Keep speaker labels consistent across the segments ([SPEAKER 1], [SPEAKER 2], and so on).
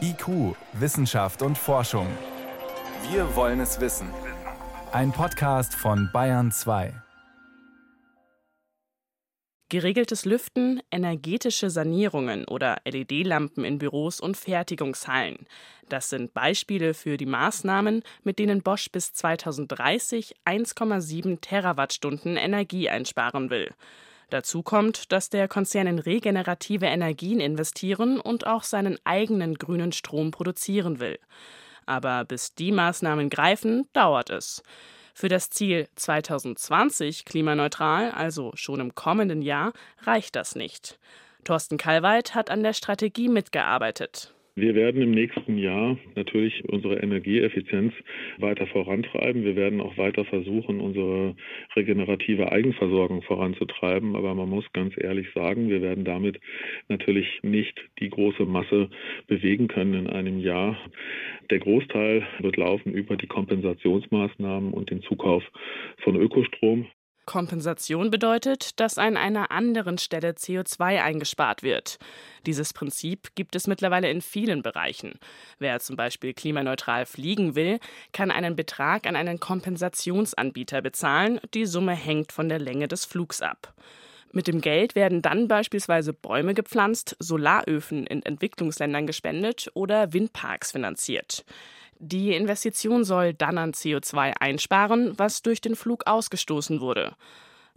[SPEAKER 1] IQ, Wissenschaft und Forschung. Wir wollen es wissen. Ein Podcast von Bayern 2.
[SPEAKER 2] Geregeltes Lüften, energetische Sanierungen oder LED-Lampen in Büros und Fertigungshallen. Das sind Beispiele für die Maßnahmen, mit denen Bosch bis 2030 1,7 Terawattstunden Energie einsparen will. Dazu kommt, dass der Konzern in regenerative Energien investieren und auch seinen eigenen grünen Strom produzieren will. Aber bis die Maßnahmen greifen, dauert es. Für das Ziel 2020 klimaneutral, also schon im kommenden Jahr, reicht das nicht. Thorsten Kalweit hat an der Strategie mitgearbeitet.
[SPEAKER 3] Wir werden im nächsten Jahr natürlich unsere Energieeffizienz weiter vorantreiben. Wir werden auch weiter versuchen, unsere regenerative Eigenversorgung voranzutreiben. Aber man muss ganz ehrlich sagen, wir werden damit natürlich nicht die große Masse bewegen können in einem Jahr. Der Großteil wird laufen über die Kompensationsmaßnahmen und den Zukauf von Ökostrom.
[SPEAKER 2] Kompensation bedeutet, dass an einer anderen Stelle CO2 eingespart wird. Dieses Prinzip gibt es mittlerweile in vielen Bereichen. Wer zum Beispiel klimaneutral fliegen will, kann einen Betrag an einen Kompensationsanbieter bezahlen. Die Summe hängt von der Länge des Flugs ab. Mit dem Geld werden dann beispielsweise Bäume gepflanzt, Solaröfen in Entwicklungsländern gespendet oder Windparks finanziert. Die Investition soll dann an CO2 einsparen, was durch den Flug ausgestoßen wurde.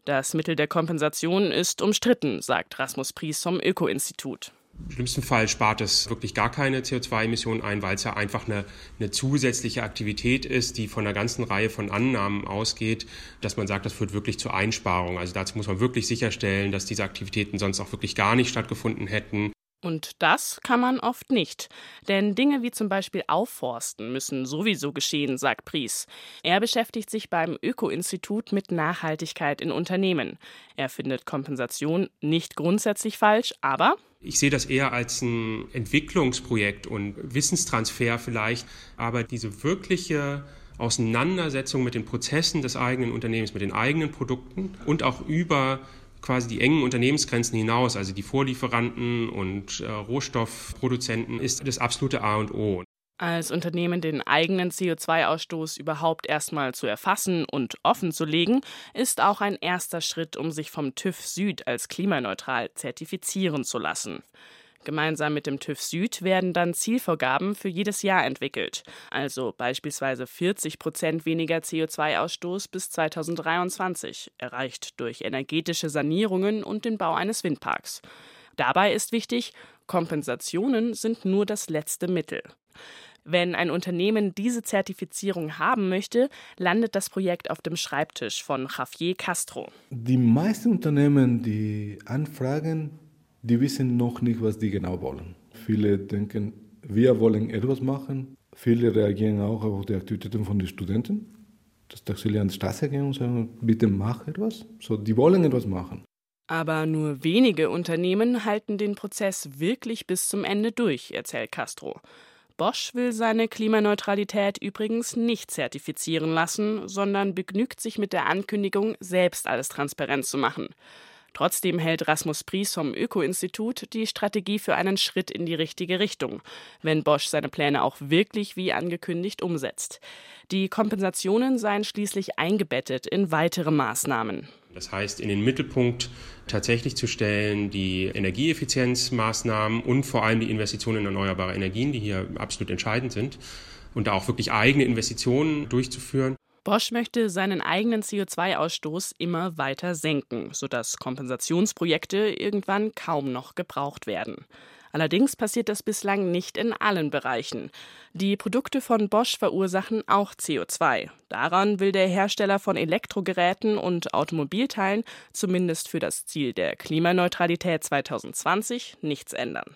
[SPEAKER 2] Das Mittel der Kompensation ist umstritten, sagt Rasmus Pries vom Öko-Institut.
[SPEAKER 4] Im schlimmsten Fall spart es wirklich gar keine CO2-Emissionen ein, weil es ja einfach eine, eine, zusätzliche Aktivität ist, die von einer ganzen Reihe von Annahmen ausgeht, dass man sagt, das führt wirklich zur Einsparung. Also dazu muss man wirklich sicherstellen, dass diese Aktivitäten sonst auch wirklich gar nicht stattgefunden hätten.
[SPEAKER 2] Und das kann man oft nicht. Denn Dinge wie zum Beispiel Aufforsten müssen sowieso geschehen, sagt Pries. Er beschäftigt sich beim Öko-Institut mit Nachhaltigkeit in Unternehmen. Er findet Kompensation nicht grundsätzlich falsch, aber
[SPEAKER 4] ich sehe das eher als ein Entwicklungsprojekt und Wissenstransfer vielleicht, aber diese wirkliche Auseinandersetzung mit den Prozessen des eigenen Unternehmens, mit den eigenen Produkten und auch über quasi die engen Unternehmensgrenzen hinaus, also die Vorlieferanten und äh, Rohstoffproduzenten, ist das absolute A und O.
[SPEAKER 2] Als Unternehmen den eigenen CO2-Ausstoß überhaupt erstmal zu erfassen und offen zu legen, ist auch ein erster Schritt, um sich vom TÜV Süd als klimaneutral zertifizieren zu lassen. Gemeinsam mit dem TÜV Süd werden dann Zielvorgaben für jedes Jahr entwickelt, also beispielsweise 40 Prozent weniger CO2-Ausstoß bis 2023, erreicht durch energetische Sanierungen und den Bau eines Windparks. Dabei ist wichtig, Kompensationen sind nur das letzte Mittel. Wenn ein Unternehmen diese Zertifizierung haben möchte, landet das Projekt auf dem Schreibtisch von Javier Castro.
[SPEAKER 5] Die meisten Unternehmen, die anfragen, die wissen noch nicht, was die genau wollen. Viele denken, wir wollen etwas machen. Viele reagieren auch auf die Aktivitäten von den Studenten, dass sie an die Straße gehen und sagen, bitte mach etwas. So, die wollen etwas machen.
[SPEAKER 2] Aber nur wenige Unternehmen halten den Prozess wirklich bis zum Ende durch, erzählt Castro. Bosch will seine Klimaneutralität übrigens nicht zertifizieren lassen, sondern begnügt sich mit der Ankündigung, selbst alles transparent zu machen. Trotzdem hält Rasmus Pries vom Öko-Institut die Strategie für einen Schritt in die richtige Richtung, wenn Bosch seine Pläne auch wirklich wie angekündigt umsetzt. Die Kompensationen seien schließlich eingebettet in weitere Maßnahmen.
[SPEAKER 4] Das heißt, in den Mittelpunkt tatsächlich zu stellen die Energieeffizienzmaßnahmen und vor allem die Investitionen in erneuerbare Energien, die hier absolut entscheidend sind und da auch wirklich eigene Investitionen durchzuführen.
[SPEAKER 2] Bosch möchte seinen eigenen CO2-Ausstoß immer weiter senken, sodass Kompensationsprojekte irgendwann kaum noch gebraucht werden. Allerdings passiert das bislang nicht in allen Bereichen. Die Produkte von Bosch verursachen auch CO2. Daran will der Hersteller von Elektrogeräten und Automobilteilen zumindest für das Ziel der Klimaneutralität 2020 nichts ändern.